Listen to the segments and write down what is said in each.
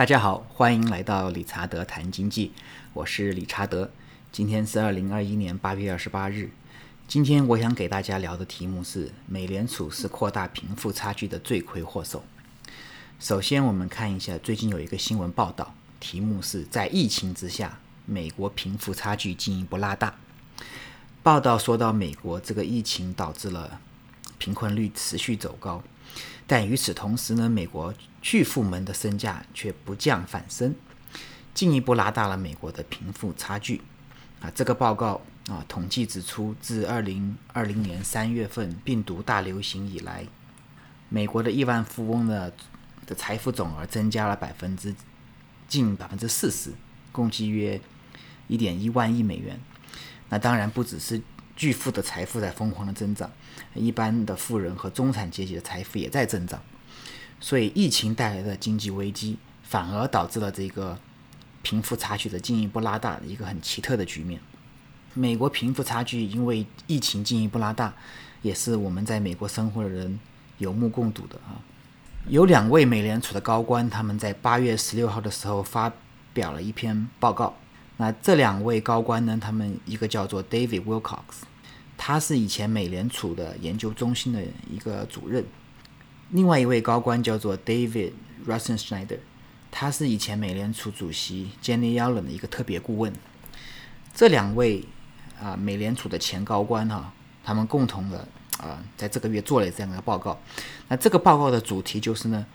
大家好，欢迎来到理查德谈经济，我是理查德。今天是二零二一年八月二十八日。今天我想给大家聊的题目是：美联储是扩大贫富差距的罪魁祸首。首先，我们看一下最近有一个新闻报道，题目是在疫情之下，美国贫富差距进一步拉大。报道说到，美国这个疫情导致了贫困率持续走高。但与此同时呢，美国巨富们的身价却不降反升，进一步拉大了美国的贫富差距。啊，这个报告啊，统计指出，自二零二零年三月份病毒大流行以来，美国的亿万富翁的的财富总额增加了百分之近百分之四十，共计约一点一万亿美元。那当然不只是。巨富的财富在疯狂的增长，一般的富人和中产阶级的财富也在增长，所以疫情带来的经济危机反而导致了这个贫富差距的进一步拉大一个很奇特的局面。美国贫富差距因为疫情进一步拉大，也是我们在美国生活的人有目共睹的啊。有两位美联储的高官，他们在八月十六号的时候发表了一篇报告。那这两位高官呢，他们一个叫做 David Wilcox。他是以前美联储的研究中心的一个主任，另外一位高官叫做 David r u s s e n Schneider，他是以前美联储主席 Jenny Yellen 的一个特别顾问。这两位啊，美联储的前高官哈，他们共同的啊，在这个月做了这样的报告。那这个报告的主题就是呢，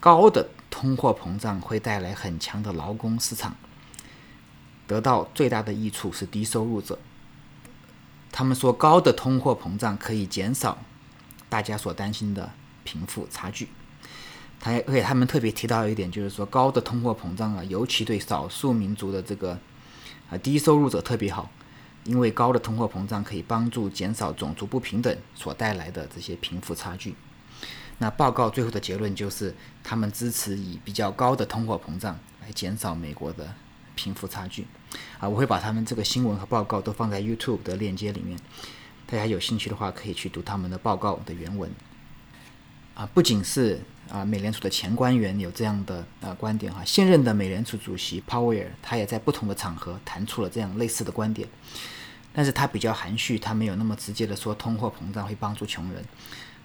高的通货膨胀会带来很强的劳工市场，得到最大的益处是低收入者。他们说，高的通货膨胀可以减少大家所担心的贫富差距。他而且他们特别提到一点，就是说高的通货膨胀啊，尤其对少数民族的这个啊低收入者特别好，因为高的通货膨胀可以帮助减少种族不平等所带来的这些贫富差距。那报告最后的结论就是，他们支持以比较高的通货膨胀来减少美国的。贫富差距，啊，我会把他们这个新闻和报告都放在 YouTube 的链接里面，大家有兴趣的话可以去读他们的报告的原文。啊，不仅是啊美联储的前官员有这样的啊观点哈，现任的美联储主席鲍威尔他也在不同的场合谈出了这样类似的观点，但是他比较含蓄，他没有那么直接的说通货膨胀会帮助穷人，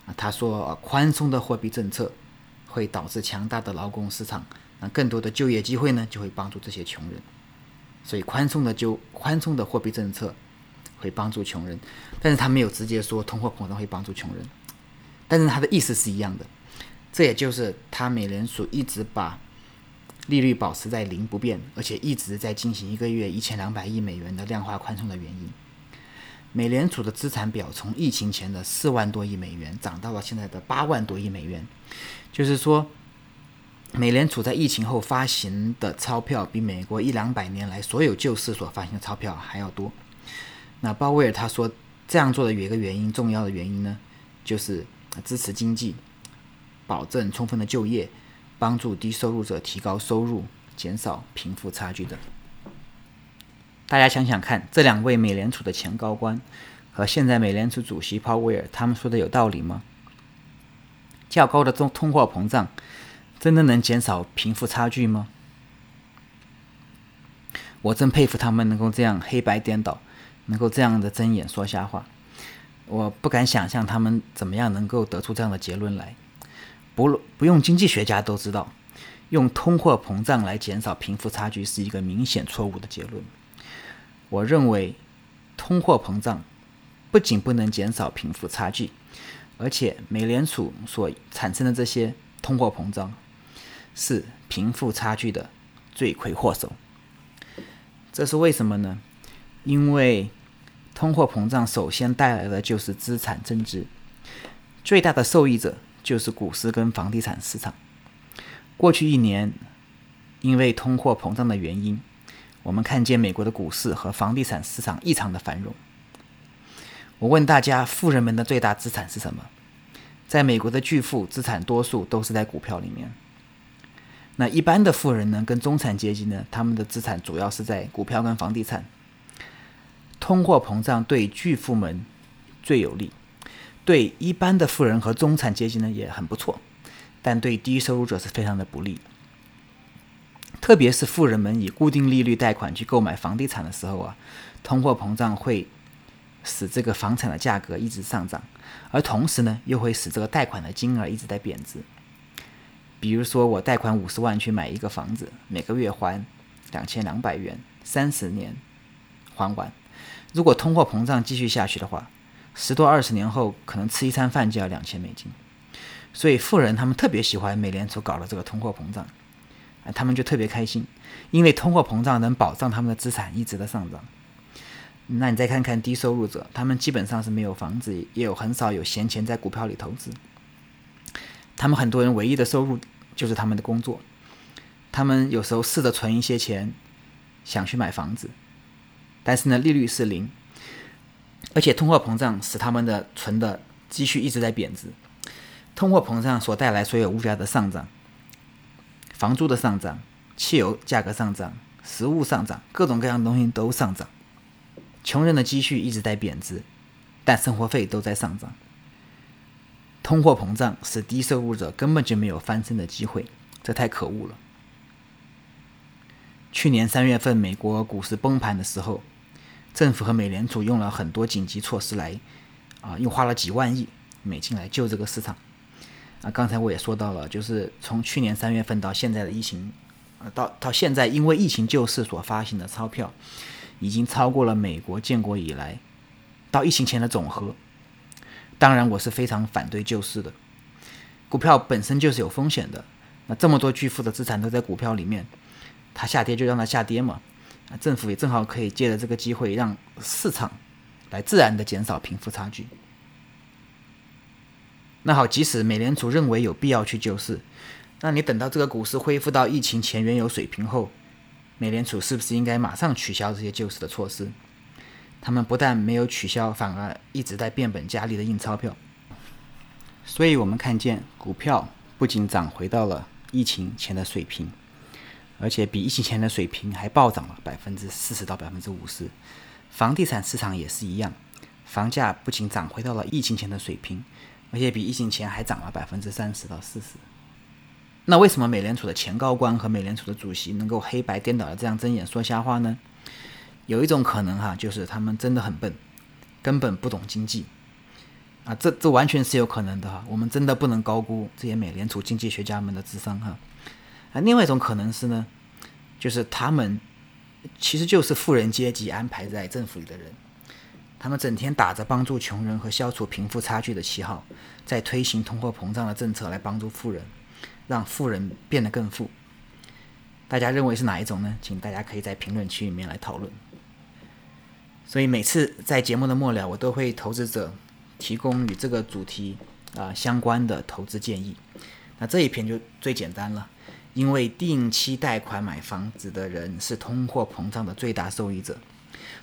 啊，他说宽松的货币政策会导致强大的劳工市场。那更多的就业机会呢，就会帮助这些穷人，所以宽松的就宽松的货币政策会帮助穷人，但是他没有直接说通货膨胀会帮助穷人，但是他的意思是一样的，这也就是他美联储一直把利率保持在零不变，而且一直在进行一个月一千两百亿美元的量化宽松的原因。美联储的资产表从疫情前的四万多亿美元涨到了现在的八万多亿美元，就是说。美联储在疫情后发行的钞票比美国一两百年来所有救市所发行的钞票还要多。那鲍威尔他说，这样做的有一个原因，重要的原因呢，就是支持经济，保证充分的就业，帮助低收入者提高收入，减少贫富差距的。大家想想看，这两位美联储的前高官和现在美联储主席鲍威尔，他们说的有道理吗？较高的通通货膨胀。真的能减少贫富差距吗？我真佩服他们能够这样黑白颠倒，能够这样的睁眼说瞎话。我不敢想象他们怎么样能够得出这样的结论来。不不用经济学家都知道，用通货膨胀来减少贫富差距是一个明显错误的结论。我认为，通货膨胀不仅不能减少贫富差距，而且美联储所产生的这些通货膨胀。是贫富差距的罪魁祸首。这是为什么呢？因为通货膨胀首先带来的就是资产增值，最大的受益者就是股市跟房地产市场。过去一年，因为通货膨胀的原因，我们看见美国的股市和房地产市场异常的繁荣。我问大家，富人们的最大资产是什么？在美国的巨富资产多数都是在股票里面。那一般的富人呢，跟中产阶级呢，他们的资产主要是在股票跟房地产。通货膨胀对巨富们最有利，对一般的富人和中产阶级呢也很不错，但对低收入者是非常的不利。特别是富人们以固定利率贷款去购买房地产的时候啊，通货膨胀会使这个房产的价格一直上涨，而同时呢，又会使这个贷款的金额一直在贬值。比如说，我贷款五十万去买一个房子，每个月还两千两百元，三十年还完。如果通货膨胀继续下去的话，十多二十年后，可能吃一餐饭就要两千美金。所以富人他们特别喜欢美联储搞的这个通货膨胀，啊，他们就特别开心，因为通货膨胀能保障他们的资产一直的上涨。那你再看看低收入者，他们基本上是没有房子，也有很少有闲钱在股票里投资。他们很多人唯一的收入就是他们的工作，他们有时候试着存一些钱，想去买房子，但是呢，利率是零，而且通货膨胀使他们的存的积蓄一直在贬值。通货膨胀所带来所有物价的上涨，房租的上涨、汽油价格上涨、食物上涨，各种各样的东西都上涨。穷人的积蓄一直在贬值，但生活费都在上涨。通货膨胀使低收入者根本就没有翻身的机会，这太可恶了。去年三月份美国股市崩盘的时候，政府和美联储用了很多紧急措施来，啊，又花了几万亿美金来救这个市场。啊，刚才我也说到了，就是从去年三月份到现在的疫情，呃，到到现在，因为疫情救市所发行的钞票，已经超过了美国建国以来到疫情前的总和。当然，我是非常反对救市的。股票本身就是有风险的，那这么多巨富的资产都在股票里面，它下跌就让它下跌嘛。啊，政府也正好可以借着这个机会，让市场来自然的减少贫富差距。那好，即使美联储认为有必要去救市，那你等到这个股市恢复到疫情前原有水平后，美联储是不是应该马上取消这些救市的措施？他们不但没有取消，反而一直在变本加厉的印钞票。所以我们看见股票不仅涨回到了疫情前的水平，而且比疫情前的水平还暴涨了百分之四十到百分之五十。房地产市场也是一样，房价不仅涨回到了疫情前的水平。而且比疫情前还涨了百分之三十到四十。那为什么美联储的前高官和美联储的主席能够黑白颠倒的这样睁眼说瞎话呢？有一种可能哈，就是他们真的很笨，根本不懂经济啊，这这完全是有可能的哈。我们真的不能高估这些美联储经济学家们的智商哈。啊，另外一种可能是呢，就是他们其实就是富人阶级安排在政府里的人。他们整天打着帮助穷人和消除贫富差距的旗号，在推行通货膨胀的政策来帮助富人，让富人变得更富。大家认为是哪一种呢？请大家可以在评论区里面来讨论。所以每次在节目的末了，我都会投资者提供与这个主题啊相关的投资建议。那这一篇就最简单了，因为定期贷款买房子的人是通货膨胀的最大受益者。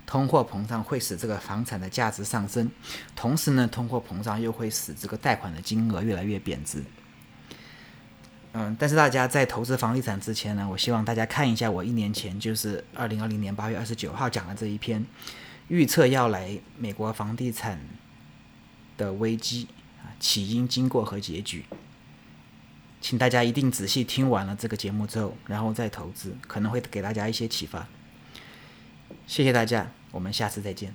通货膨胀会使这个房产的价值上升，同时呢，通货膨胀又会使这个贷款的金额越来越贬值。嗯，但是大家在投资房地产之前呢，我希望大家看一下我一年前，就是二零二零年八月二十九号讲的这一篇，预测要来美国房地产的危机啊，起因、经过和结局。请大家一定仔细听完了这个节目之后，然后再投资，可能会给大家一些启发。谢谢大家，我们下次再见。